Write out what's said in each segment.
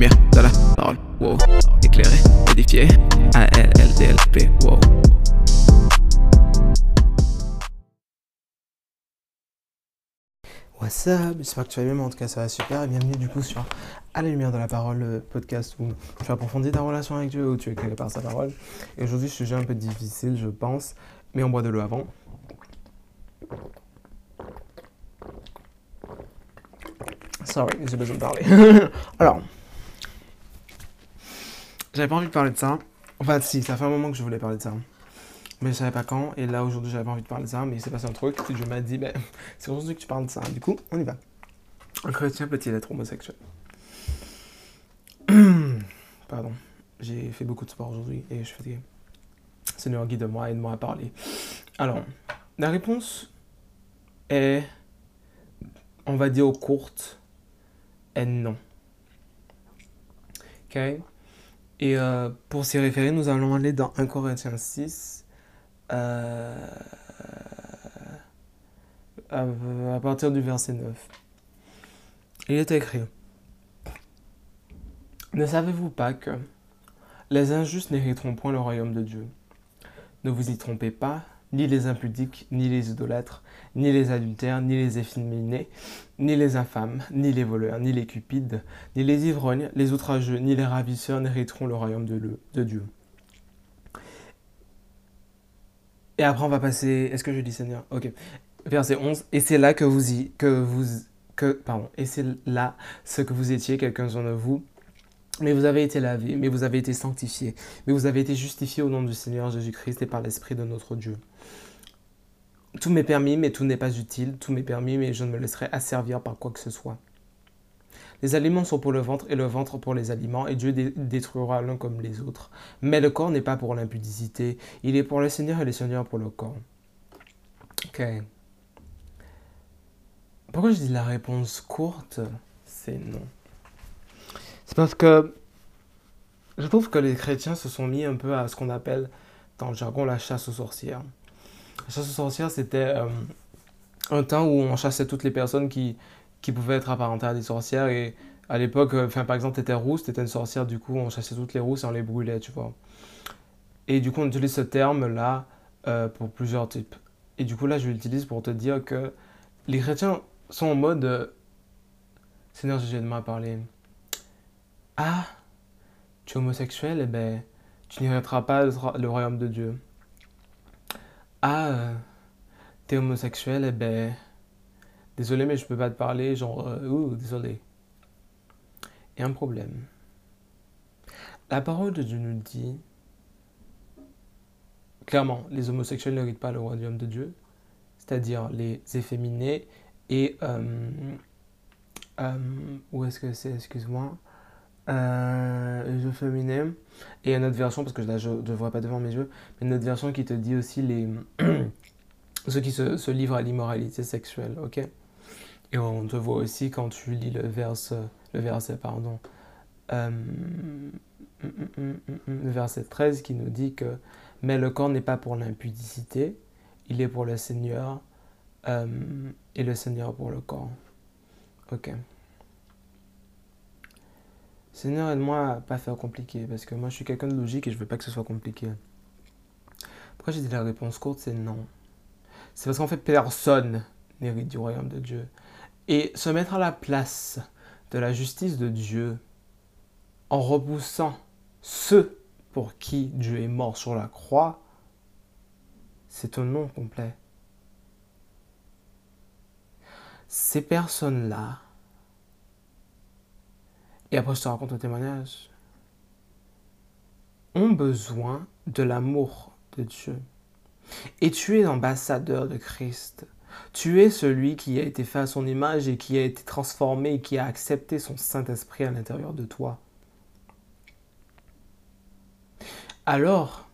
lumière de la parole, wow. Éclairé, édifié, A-L-L-D-L-P, wow. What's up? J'espère que tu vas bien, mais en tout cas ça va super. Et bienvenue du coup sur À la lumière de la parole, le podcast où tu approfondis ta relation avec Dieu, où tu es éclairé par sa parole. Et aujourd'hui, sujet un peu difficile, je pense, mais on boit de l'eau avant. Sorry, j'ai besoin de parler. Alors, j'avais pas envie de parler de ça. Enfin, si, ça fait un moment que je voulais parler de ça. Mais je savais pas quand. Et là, aujourd'hui, j'avais pas envie de parler de ça. Mais il s'est passé un truc. Et je m'ai dit, ben, c'est aujourd'hui que tu parles de ça. Du coup, on y va. Un chrétien peut-il être homosexuel? Pardon. J'ai fait beaucoup de sport aujourd'hui et je suis fatigué. Seigneur, guide-moi, aide-moi à parler. Alors, la réponse est, on va dire, courte est non. Ok? Et euh, pour s'y référer, nous allons aller dans 1 Corinthiens 6, euh, à, à partir du verset 9. Il est écrit Ne savez-vous pas que les injustes n'hériteront point le royaume de Dieu? Ne vous y trompez pas, ni les impudiques, ni les idolâtres, ni les adultères, ni les efféminés, ni les infâmes, ni les voleurs, ni les cupides, ni les ivrognes, les outrageux, ni les ravisseurs n'hériteront le royaume de, Dieu. Et après, on va passer. Est-ce que je dis Seigneur? Ok. Verset 11. Et c'est là que vous y. Que vous. Que, pardon. Et c'est là ce que vous étiez, quelques-uns de vous. Mais vous avez été lavés, mais vous avez été sanctifiés, mais vous avez été justifiés au nom du Seigneur Jésus-Christ et par l'Esprit de notre Dieu. Tout m'est permis, mais tout n'est pas utile. Tout m'est permis, mais je ne me laisserai asservir par quoi que ce soit. Les aliments sont pour le ventre et le ventre pour les aliments, et Dieu dé- détruira l'un comme les autres. Mais le corps n'est pas pour l'impudicité, il est pour le Seigneur et le Seigneur pour le corps. Ok. Pourquoi je dis la réponse courte? C'est non. C'est parce que je trouve que les chrétiens se sont mis un peu à ce qu'on appelle dans le jargon la chasse aux sorcières. La chasse aux sorcières, c'était euh, un temps où on chassait toutes les personnes qui, pouvaient être apparentées à des sorcières. Et à l'époque, euh, par exemple, tu étais rousse, tu étais une sorcière, du coup, on chassait toutes les rousses et on les brûlait, tu vois. Et du coup, on utilise ce terme-là euh, pour plusieurs types. Et du coup, là, je l'utilise pour te dire que les chrétiens sont en mode euh, Seigneur Jésus, aide-moi à parler. Ah, tu es homosexuel, eh ben, tu n'hériteras pas le royaume de Dieu. Ah, euh, t'es homosexuel, eh ben, désolé, mais je peux pas te parler, genre, euh, ouh, désolé. A un problème. La parole de Dieu nous dit, clairement, les homosexuels n'héritent pas le royaume de Dieu, c'est-à-dire les efféminés et, euh, où est-ce que c'est, excuse-moi, euh, les efféminés, et une autre version, parce que je ne vois pas devant mes yeux, mais une autre version qui te dit aussi les ceux qui se, livrent à l'immoralité sexuelle, ok? Et on te voit aussi quand tu lis le verse, le verset, pardon, euh, verset 13 qui nous dit que mais le corps n'est pas pour l'impudicité, il est pour le Seigneur euh, et le Seigneur pour le corps. Ok. Seigneur, aide-moi à pas faire compliqué, parce que moi je suis quelqu'un de logique et je veux pas que ce soit compliqué. Pourquoi j'ai dit la réponse courte, c'est non. C'est parce qu'en fait, personne n'hérite du royaume de Dieu. Et se mettre à la place de la justice de Dieu en repoussant ceux pour qui Dieu est mort sur la croix, c'est un non complet. Ces personnes-là, et après je te raconte un témoignage, ont besoin de l'amour de Dieu. Et tu es l'ambassadeur de Christ. Tu es celui qui a été fait à son image et qui a été transformé et qui a accepté son Saint-Esprit à l'intérieur de toi. Alors,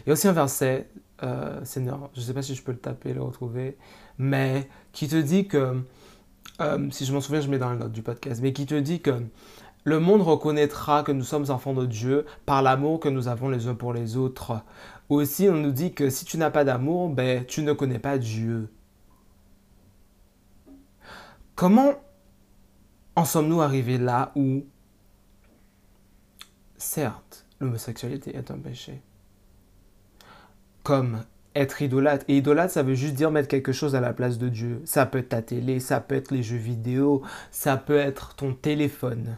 il y a aussi un verset, euh, Seigneur, je ne sais pas si je peux le taper, le retrouver, mais qui te dit que, euh, si je m'en souviens, je mets dans la note du podcast, mais qui te dit que le monde reconnaîtra que nous sommes enfants de Dieu par l'amour que nous avons les uns pour les autres. Aussi, on nous dit que si tu n'as pas d'amour, ben, tu ne connais pas Dieu. Comment en sommes-nous arrivés là où, certes, l'homosexualité est un péché, comme être idolâtre. Et idolâtre, ça veut juste dire mettre quelque chose à la place de Dieu. Ça peut être ta télé, ça peut être les jeux vidéo, ça peut être ton téléphone.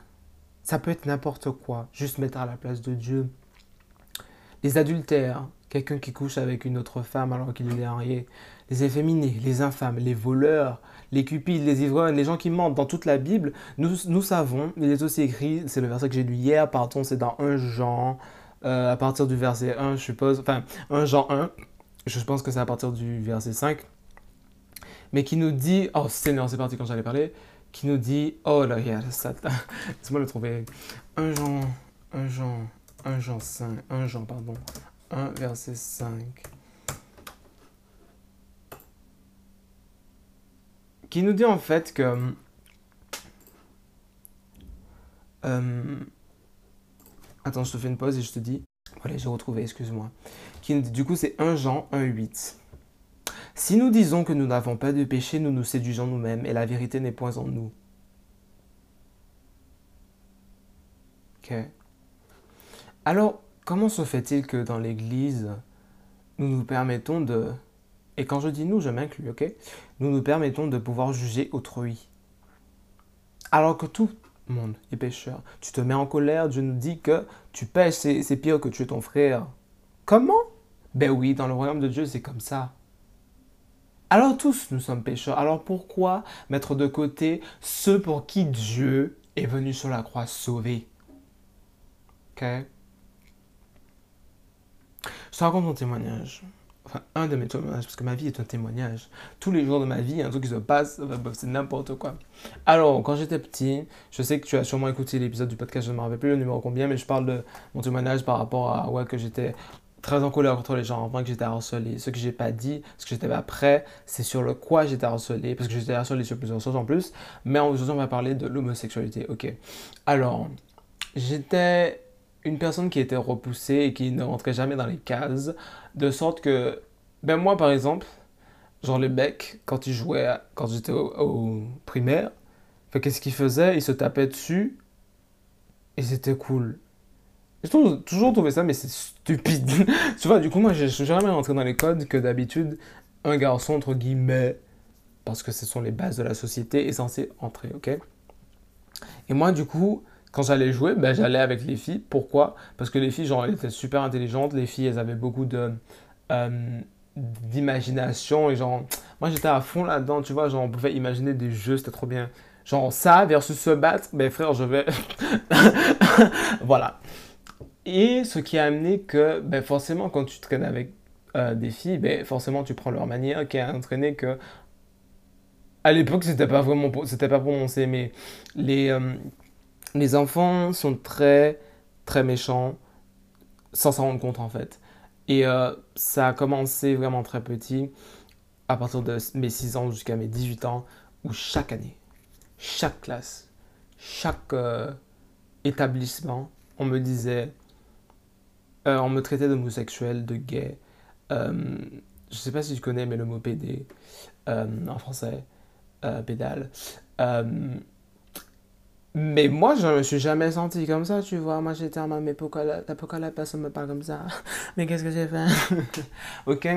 Ça peut être n'importe quoi. Juste mettre à la place de Dieu. Les adultères, quelqu'un qui couche avec une autre femme alors qu'il est marié. Les efféminés, les infâmes, les voleurs, les cupides, les ivrognes, les gens qui mentent. Dans toute la Bible, nous, nous savons, il est aussi écrit, c'est le verset que j'ai lu hier, pardon, c'est dans 1 Jean, euh, à partir du verset 1, je suppose, enfin, 1 Jean 1, je pense que c'est à partir du verset 5, mais qui nous dit, oh Seigneur, c'est parti quand j'allais parler, qui nous dit, oh là, Satan, laisse-moi le trouver, 1 Jean, 1 Jean, 1 Jean 5, 1 Jean, pardon, 1 verset 5. Qui nous dit en fait que euh, attends, je te fais une pause et je te dis. Voilà, j'ai retrouvé, excuse-moi. Du coup, c'est 1 Jean 1,8. Si nous disons que nous n'avons pas de péché, nous nous séduisons nous-mêmes et la vérité n'est point en nous. Ok. Alors, comment se fait-il que dans l'Église, nous nous permettons de... Et quand je dis nous, je m'inclus, ok? Nous nous permettons de pouvoir juger autrui. Alors que tout monde est pécheur. Tu te mets en colère, Dieu nous dit que tu pêches, c'est pire que tu es ton frère. Comment? Ben oui, dans le royaume de Dieu, c'est comme ça. Alors tous, nous sommes pécheurs. Alors pourquoi mettre de côté ceux pour qui Dieu est venu sur la croix sauver? Ok? Je te raconte mon témoignage un de mes témoignages, parce que ma vie est un témoignage. Tous les jours de ma vie, il y a un truc qui se passe, c'est n'importe quoi. Alors, quand j'étais petit, je sais que tu as sûrement écouté l'épisode du podcast, je ne me rappelle plus le numéro combien, mais je parle de mon témoignage par rapport à que j'étais très en colère contre les gens, enfin que j'étais harcelé. Ce que j'ai pas dit, ce que j'étais pas prêt, c'est sur le quoi j'étais harcelé, parce que j'étais harcelé sur plusieurs choses en plus. Mais aujourd'hui, on va parler de l'homosexualité. Ok. Alors, j'étais une personne qui était repoussée et qui ne rentrait jamais dans les cases, de sorte que, ben moi par exemple, genre le bec, quand il jouait, quand j'étais au, primaire, qu'est-ce qu'il faisait? Il se tapait dessus et c'était cool. J'ai toujours trouvé ça, mais c'est stupide. tu vois, du coup, moi, je suis jamais rentré dans les codes que d'habitude, un garçon, entre guillemets, parce que ce sont les bases de la société, est censé entrer, ok? Et moi, du coup, quand j'allais jouer, ben, j'allais avec les filles. Pourquoi? Parce que les filles, genre, elles étaient super intelligentes. Les filles, elles avaient beaucoup de euh, d'imagination et genre, moi j'étais à fond là-dedans. Tu vois, genre, on pouvait imaginer des jeux, c'était trop bien. Genre ça versus se battre, ben frère, je vais. voilà. Et ce qui a amené que, ben forcément, quand tu traînes avec euh, des filles, ben forcément, tu prends leur manière qui a entraîné que. À l'époque, c'était pas vraiment, c'était pas prononcé, mais les, euh, les enfants sont très, très méchants sans s'en rendre compte en fait. Et euh, ça a commencé vraiment très petit, à partir de mes 6 ans jusqu'à mes 18 ans, où chaque année, chaque classe, chaque euh, établissement, on me disait, euh, on me traitait d'homosexuel, de gay. je sais pas si tu connais, mais le mot PD en français, pédale. Mais moi, je me suis jamais senti comme ça, tu vois. Moi, j'étais en mode, mais pourquoi la, pourquoi la personne me parle comme ça? Mais qu'est-ce que j'ai fait? Ok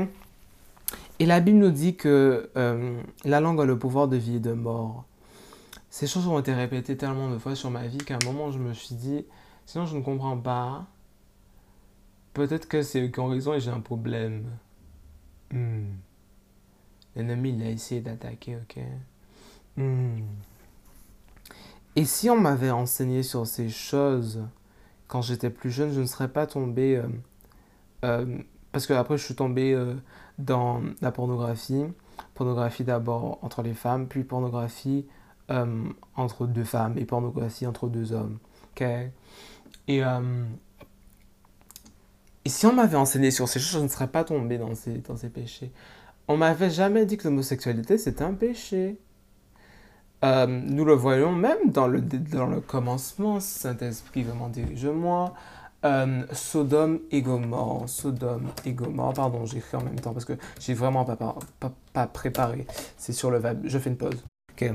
Et la Bible nous dit que euh, la langue a le pouvoir de vie et de mort. Ces choses ont été répétées tellement de fois sur ma vie qu'à un moment, je me suis dit, sinon, je ne comprends pas. Peut-être que c'est eux qui ont raison et j'ai un problème. Hmm. L'ennemi, il a essayé d'attaquer, ok hmm. Et si on m'avait enseigné sur ces choses quand j'étais plus jeune, je ne serais pas tombé... Euh, euh, parce que après, je suis tombé euh, dans la pornographie. Pornographie d'abord entre les femmes, puis pornographie entre deux femmes et pornographie entre deux hommes. Et, si on m'avait enseigné sur ces choses, je ne serais pas tombé dans ces, dans ces péchés. On m'avait jamais dit que l'homosexualité c'était un péché. Euh, nous le voyons même dans le, dans le commencement, Saint-Esprit vraiment dirige-moi. Euh, Sodome et Gomorre, Sodome et Gomorre, pardon, j'écris en même temps parce que j'ai vraiment pas, pas, pas, préparé. C'est sur le web, je fais une pause. Ok.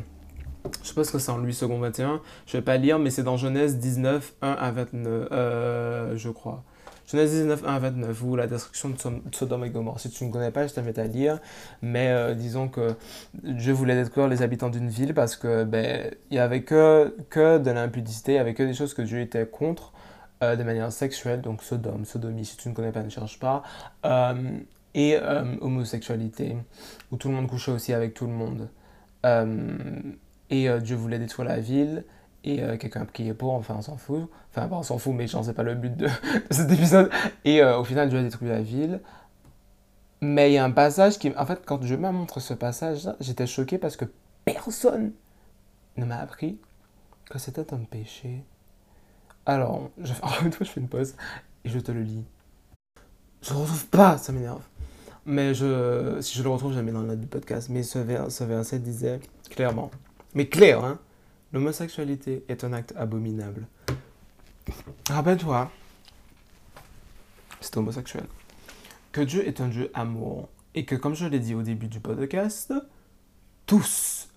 Je pense que c'est en Louis II 21. Je vais pas lire, mais c'est dans Genèse 19, 1 à 29, euh, je crois. Genèse 19, 1 à 29, ou la destruction de Sodome et Gomorre. Si tu ne connais pas, je t'invite à lire. Mais euh, disons que Dieu voulait détruire les habitants d'une ville parce que ben il y avait que, de l'impudicité, il y avait que des choses que Dieu était contre euh, de manière sexuelle, donc Sodome, sodomie, si tu ne connais pas, ne cherche pas. Euh, et homosexualité, où tout le monde couchait aussi avec tout le monde. et Dieu voulait détruire la ville et euh, quelqu'un a prié pour, enfin on s'en fout, enfin on s'en fout mais je sais pas le but de, cet épisode, et euh, au final Dieu a détruit la ville, mais il y a un passage qui, en fait quand je me montre ce passage j'étais choqué parce que personne ne m'a appris que c'était un péché. Alors, je je fais une pause et je te le lis. Je le retrouve pas, ça m'énerve. Mais je, si je le retrouve, je le mets dans le note du podcast. Mais ce, vers, ce verset disait clairement, mais clair, hein, L'homosexualité est un acte abominable. Rappelle-toi, c'est homosexuel, que Dieu est un Dieu amour et que, comme je l'ai dit au début du podcast, tous,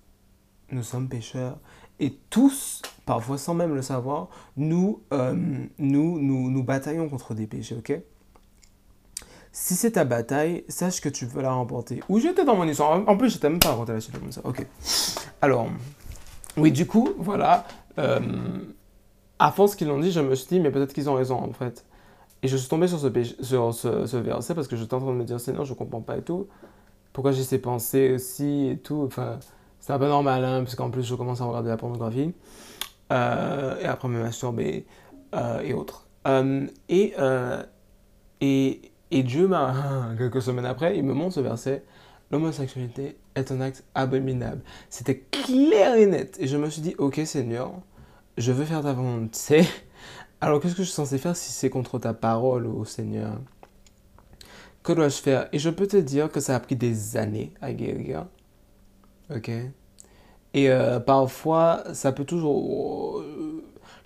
nous sommes pécheurs et tous, parfois sans même le savoir, nous, euh, nous, bataillons contre des péchés, ok? Si c'est ta bataille, sache que tu veux la remporter. Ou j'étais dans mon histoire. En plus, j'étais même pas raconté la suite comme ça. Ok. Alors, oui, du coup, voilà. Euh, à force qu'ils l'ont dit, je me suis dit, mais peut-être qu'ils ont raison, en fait. Et je suis tombé sur ce, ce, verset parce que j'étais en train de me dire, Seigneur, je comprends pas et tout. Pourquoi j'ai ces pensées aussi et tout. Enfin, c'est un peu normal, hein, parce plus, je commence à regarder la pornographie. Euh, et après me masturber euh, et autres. et, et, et Dieu m'a, quelques semaines après, il me montre ce verset l'homosexualité un acte abominable. C'était clair et net. Et je me suis dit, ok Seigneur, je veux faire ta volonté. Alors qu'est-ce que je suis censé faire si c'est contre ta parole, ô Seigneur? Que dois-je faire? Et je peux te dire que ça a pris des années à guérir. Ok? Et euh, parfois, ça peut toujours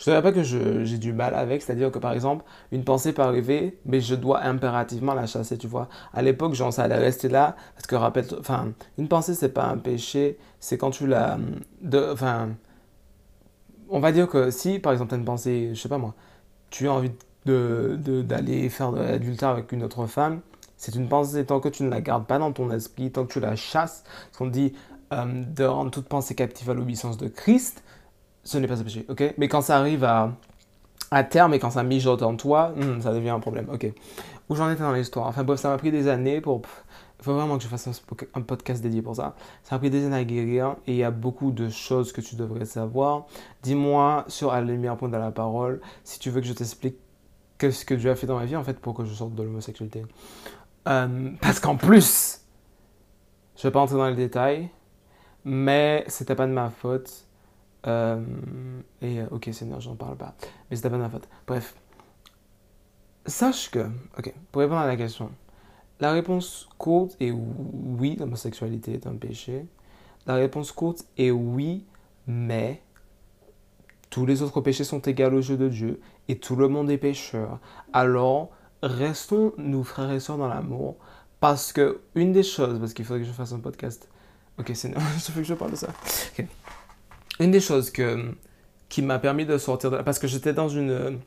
je ne dirais pas que j'ai du mal avec, c'est-à-dire que par exemple, une pensée peut arriver, mais je dois impérativement la chasser, tu vois. À l'époque, genre, ça allait rester là, parce que rappelle, enfin, une pensée, c'est pas un péché, c'est quand tu la. Enfin, on va dire que si, par exemple, tu as une pensée, je sais pas moi, tu as envie d'aller de, faire de l'adultère avec une autre femme, c'est une pensée tant que tu ne la gardes pas dans ton esprit, tant que tu la chasses, ce qu'on dit euh, de rendre toute pensée captive à l'obéissance de Christ, ce n'est pas un péché, ok? Mais quand ça arrive à, à terme et quand ça mijote en toi, hmm, ça devient un problème, ok Où j'en étais dans l'histoire? Enfin bref, ça m'a pris des années pour... Il faut vraiment que je fasse un, podcast dédié pour ça. Ça m'a pris des années à guérir et il y a beaucoup de choses que tu devrais savoir. Dis-moi sur à la lumière point de la parole si tu veux que je t'explique ce que Dieu a fait dans ma vie en fait pour que je sorte de l'homosexualité. Euh, parce qu'en plus, je ne vais pas entrer dans les détails, mais c'était pas de ma faute. Euh, et euh, ok, Seigneur, j'en parle pas. Mais c'était pas ma faute. Bref. Sache que, ok, pour répondre à la question, la réponse courte est oui, l'homosexualité est un péché. La réponse courte est oui, mais tous les autres péchés sont égaux au jeu de Dieu et tout le monde est pécheur. Alors, restons, nous frères et sœurs, dans l'amour. Parce que une des choses, parce qu'il faudrait que je fasse un podcast. Ok, c'est je veux que je parle de ça. Ok une des choses que, qui m'a permis de sortir de Parce que j'étais dans une...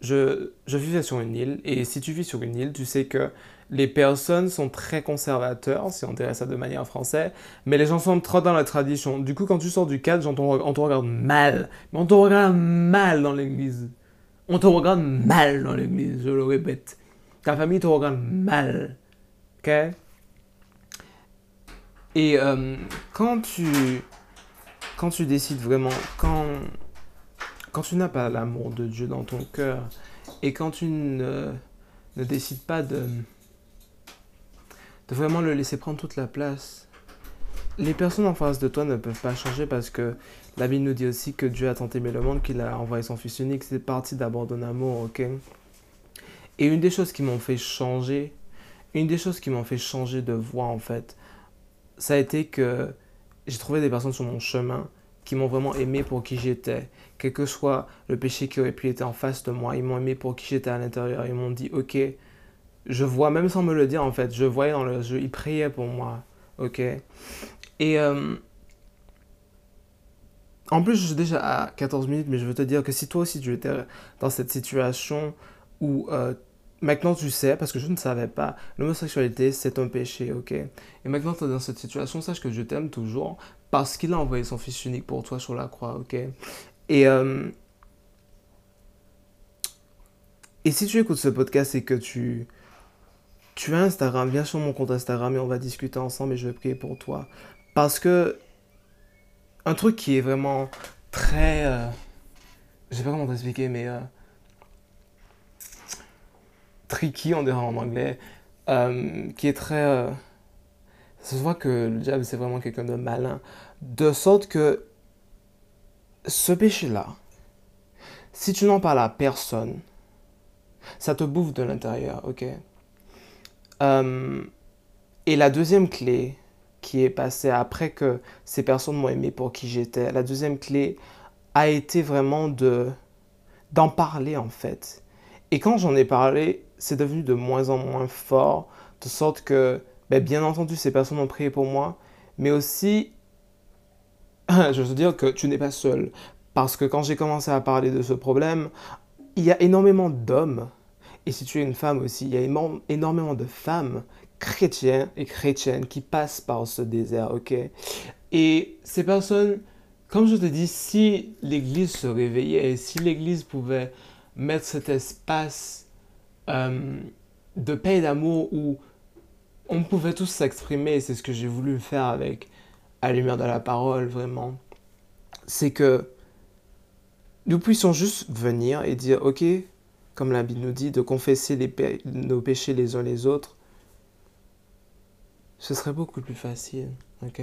Je, je vivais sur une île, et si tu vis sur une île, tu sais que les personnes sont très conservateurs, si on dirait ça de manière française, mais les gens sont trop dans la tradition. Du coup, quand tu sors du cadre, on te regarde mal. Mais on te regarde mal dans l'église. On te regarde mal dans l'église, je le répète. Ta famille te regarde mal. Ok? Et euh, quand tu quand tu décides vraiment, quand, quand tu n'as pas l'amour de Dieu dans ton cœur et quand tu ne, ne décides pas de, de vraiment le laisser prendre toute la place, les personnes en face de toi ne peuvent pas changer parce que la Bible nous dit aussi que Dieu a tant aimé le monde qu'il a envoyé son Fils unique. C'est parti d'abord amour, ok? Et une des choses qui m'ont fait changer, une des choses qui m'ont fait changer de voix en fait, ça a été que j'ai trouvé des personnes sur mon chemin qui m'ont vraiment aimé pour qui j'étais. Quel que soit le péché qui aurait pu être en face de moi, ils m'ont aimé pour qui j'étais à l'intérieur. Ils m'ont dit, ok, je vois, même sans me le dire en fait, je voyais dans le jeu, ils priaient pour moi, ok. Et, euh, en plus, je suis déjà à 14 minutes, mais je veux te dire que si toi aussi tu étais dans cette situation où euh, maintenant tu sais, parce que je ne savais pas, l'homosexualité c'est un péché, ok Et maintenant tu es dans cette situation, sache que je t'aime toujours parce qu'il a envoyé son fils unique pour toi sur la croix, ok Et, euh, et si tu écoutes ce podcast et que tu, tu as Instagram, viens sur mon compte Instagram et on va discuter ensemble et je vais prier pour toi. Parce que un truc qui est vraiment très. Euh, je sais pas comment t'expliquer, mais. Euh, tricky, on dirait en anglais. Euh, qui est très. ça se voit que le diable, c'est vraiment quelqu'un de malin. De sorte que. Ce péché-là, si tu n'en parles à personne, ça te bouffe de l'intérieur, ok? et la deuxième clé, qui est passé après que ces personnes m'ont aimé pour qui j'étais. La deuxième clé a été vraiment de d'en parler en fait. Et quand j'en ai parlé, c'est devenu de moins en moins fort, de sorte que, ben, bien entendu, ces personnes ont prié pour moi, mais aussi, je veux dire que tu n'es pas seul. Parce que quand j'ai commencé à parler de ce problème, il y a énormément d'hommes, et si tu es une femme aussi, il y a énormément de femmes chrétiens et chrétiennes qui passent par ce désert, ok? Et ces personnes, comme je te dis, si l'Église se réveillait, si l'Église pouvait mettre cet espace euh, de paix et d'amour où on pouvait tous s'exprimer, c'est ce que j'ai voulu faire avec à lumière de la parole, vraiment, c'est que nous puissions juste venir et dire, ok, comme la Bible nous dit, de confesser nos péchés les uns les autres, ce serait beaucoup plus facile. ok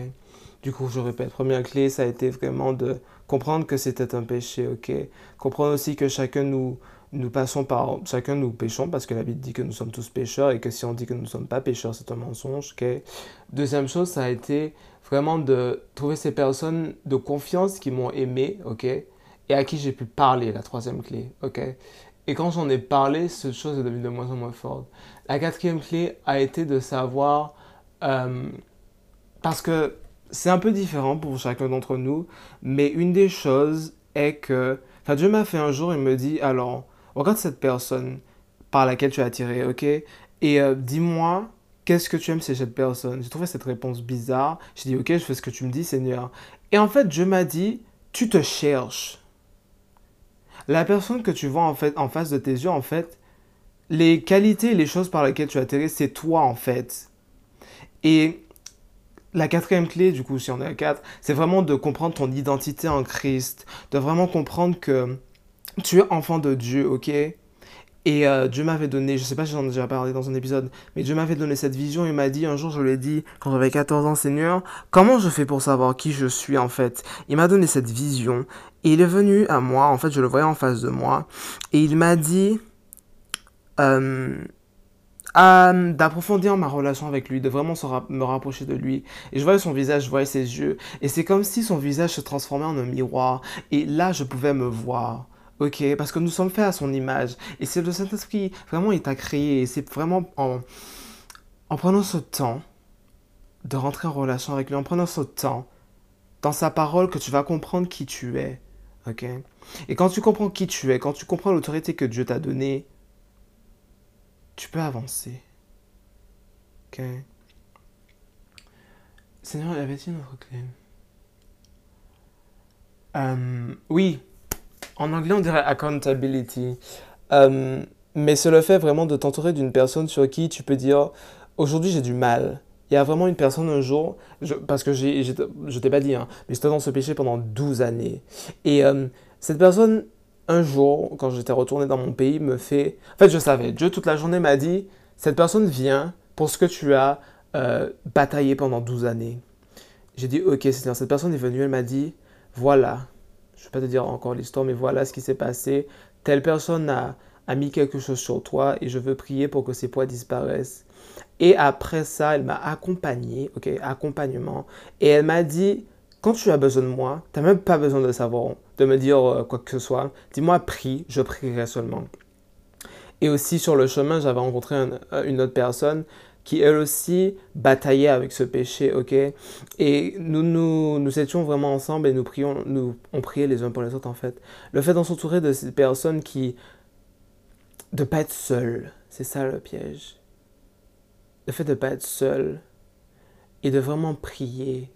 Du coup, je répète, première clé, ça a été vraiment de comprendre que c'était un péché. ok Comprendre aussi que chacun nous, nous passons par, chacun nous péchons parce que la Bible dit que nous sommes tous pécheurs et que si on dit que nous ne sommes pas pécheurs, c'est un mensonge. ok Deuxième chose, ça a été vraiment de trouver ces personnes de confiance qui m'ont aimé, ok et à qui j'ai pu parler, la troisième clé, ok Et quand j'en ai parlé, cette chose est devenue de moins en moins forte. La quatrième clé a été de savoir euh, parce que c'est un peu différent pour chacun d'entre nous, mais une des choses est que, enfin Dieu m'a fait un jour, il me dit, alors, regarde cette personne par laquelle tu es attiré, ok? Et euh, dis-moi, qu'est-ce que tu aimes chez cette personne? J'ai trouvé cette réponse bizarre. J'ai dit, ok, je fais ce que tu me dis, Seigneur. Et en fait, Dieu m'a dit, tu te cherches. La personne que tu vois en fait en face de tes yeux, en fait, les qualités, les choses par lesquelles tu es attiré, c'est toi en fait. Et la quatrième clé, du coup, si on est à quatre, c'est vraiment de comprendre ton identité en Christ, de vraiment comprendre que tu es enfant de Dieu, ok? Et euh, Dieu m'avait donné, je sais pas si j'en ai déjà parlé dans un épisode, mais Dieu m'avait donné cette vision, il m'a dit, un jour je lui ai dit, quand j'avais 14 ans, Seigneur, comment je fais pour savoir qui je suis en fait? Il m'a donné cette vision, et il est venu à moi, en fait je le voyais en face de moi, et il m'a dit... Euh, d'approfondir ma relation avec lui, de vraiment me rapprocher de lui. Et je voyais son visage, je voyais ses yeux. Et c'est comme si son visage se transformait en un miroir. Et là, je pouvais me voir. Ok, parce que nous sommes faits à son image. Et c'est le Saint-Esprit, vraiment, il t'a créé. Et c'est vraiment en, en prenant ce temps de rentrer en relation avec lui, en prenant ce temps dans sa parole que tu vas comprendre qui tu es. Ok? Et quand tu comprends qui tu es, quand tu comprends l'autorité que Dieu t'a donnée, tu peux avancer. Ok Seigneur, y avait-il notre clé? Euh, Oui, en anglais on dirait accountability. Euh, mais c'est le fait vraiment de t'entourer d'une personne sur qui tu peux dire aujourd'hui j'ai du mal. Il y a vraiment une personne un jour, parce que j'ai, je t'ai pas dit, hein, mais j'étais dans ce péché pendant 12 années. Et euh, cette personne, un jour, quand j'étais retourné dans mon pays, me fait... En fait, je savais. Dieu, toute la journée, m'a dit, cette personne vient pour ce que tu as euh, bataillé pendant 12 années. J'ai dit, ok, Seigneur, cette personne est venue, elle m'a dit, voilà, je ne vais pas te dire encore l'histoire, mais voilà ce qui s'est passé. Telle personne a, mis quelque chose sur toi et je veux prier pour que ces poids disparaissent. Et après ça, elle m'a accompagné, ok, accompagnement. Et elle m'a dit, quand tu as besoin de moi, tu n'as même pas besoin de savoir, de me dire euh, quoi que ce soit. Dis-moi prie, je prierai seulement. Et aussi sur le chemin, j'avais rencontré euh, une autre personne. qui elle aussi bataillait avec ce péché, ok? Et nous, nous, nous étions vraiment ensemble et nous prions, nous, on priait les uns pour les autres en fait. Le fait d'en s'entourer de ces personnes qui... de pas être seul, c'est ça le piège. Le fait de pas être seul et de vraiment prier,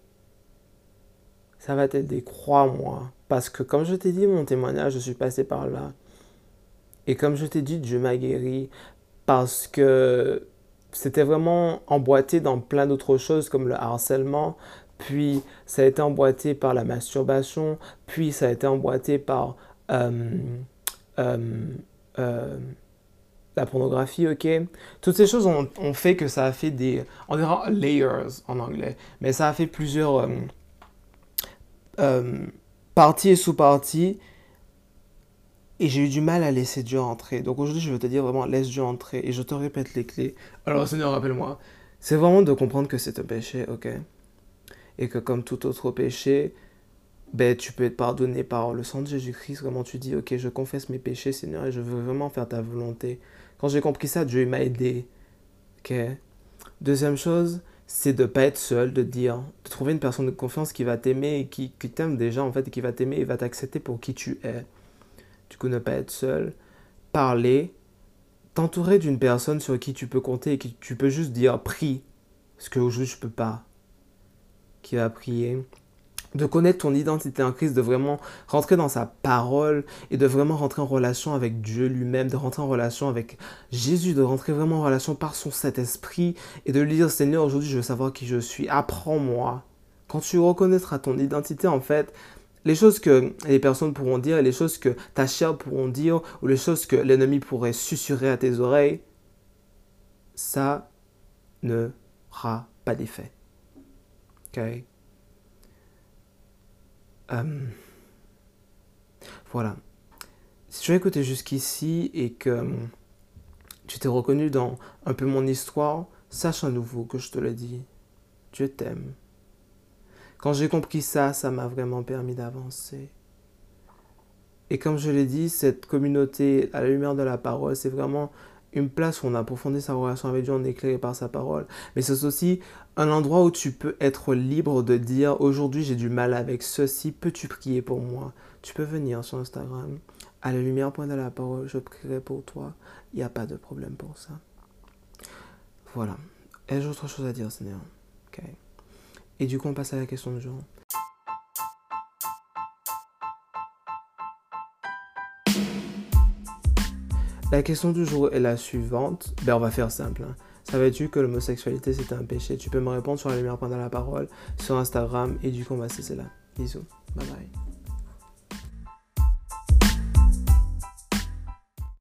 ça va t'aider, crois-moi. Parce que comme je t'ai dit, mon témoignage, je suis passé par là. Et comme je t'ai dit, Dieu m'a guéri parce que c'était vraiment emboîté dans plein d'autres choses comme le harcèlement, puis ça a été emboîté par la masturbation, puis ça a été emboîté par euh, euh, euh, la pornographie, ok? Toutes ces choses ont, ont, fait que ça a fait des... On dira layers en anglais, mais ça a fait plusieurs parties et sous-parties et j'ai eu du mal à laisser Dieu entrer. Donc aujourd'hui, je veux te dire vraiment, laisse Dieu entrer. Et je te répète les clés. Alors Seigneur, rappelle-moi. C'est vraiment de comprendre que c'est un péché, ok? Et que comme tout autre péché, ben, tu peux être pardonné par le sang de Jésus-Christ. Vraiment, tu dis, ok, je confesse mes péchés, Seigneur, et je veux vraiment faire ta volonté. Quand j'ai compris ça, Dieu m'a aidé. Ok? Deuxième chose, c'est de pas être seul, de dire, de trouver une personne de confiance qui va t'aimer et qui, qui t'aime déjà, en fait, qui va t'aimer et va t'accepter pour qui tu es. Du coup ne pas être seul, parler, t'entourer d'une personne sur qui tu peux compter et qui tu peux juste dire prie, ce que aujourd'hui je peux pas, qui va prier, de connaître ton identité en Christ, de vraiment rentrer dans sa parole et de vraiment rentrer en relation avec Dieu lui-même, de rentrer en relation avec Jésus, de rentrer vraiment en relation par son Saint-Esprit et de lui dire Seigneur, aujourd'hui je veux savoir qui je suis, apprends-moi. Quand tu reconnaîtras ton identité, en fait, les choses que les personnes pourront dire, les choses que ta chair pourront dire, ou les choses que l'ennemi pourrait susurrer à tes oreilles, ça ne aura pas d'effet. Ok? Euh, Voilà. Si tu as écouté jusqu'ici et que tu t'es reconnu dans un peu mon histoire, sache à nouveau que je te le dis. Dieu t'aime. Quand j'ai compris ça, ça m'a vraiment permis d'avancer. Et comme je l'ai dit, cette communauté à la lumière de la parole, c'est vraiment une place où on approfondit sa relation avec Dieu, on éclairé par sa parole. Mais c'est aussi un endroit où tu peux être libre de dire aujourd'hui j'ai du mal avec ceci, peux-tu prier pour moi? Tu peux venir sur Instagram, à la lumière point de la parole, je prierai pour toi. Il n'y a pas de problème pour ça. Voilà. Ai-je autre chose à dire, Seigneur? Et du coup, on passe à la question du jour. La question du jour est la suivante. Ben, on va faire simple. Hein. Savais-tu que l'homosexualité c'est un péché? Tu peux me répondre sur la lumière pendant la parole, sur Instagram, et du coup, on va cesser là. Bisous. Bye bye.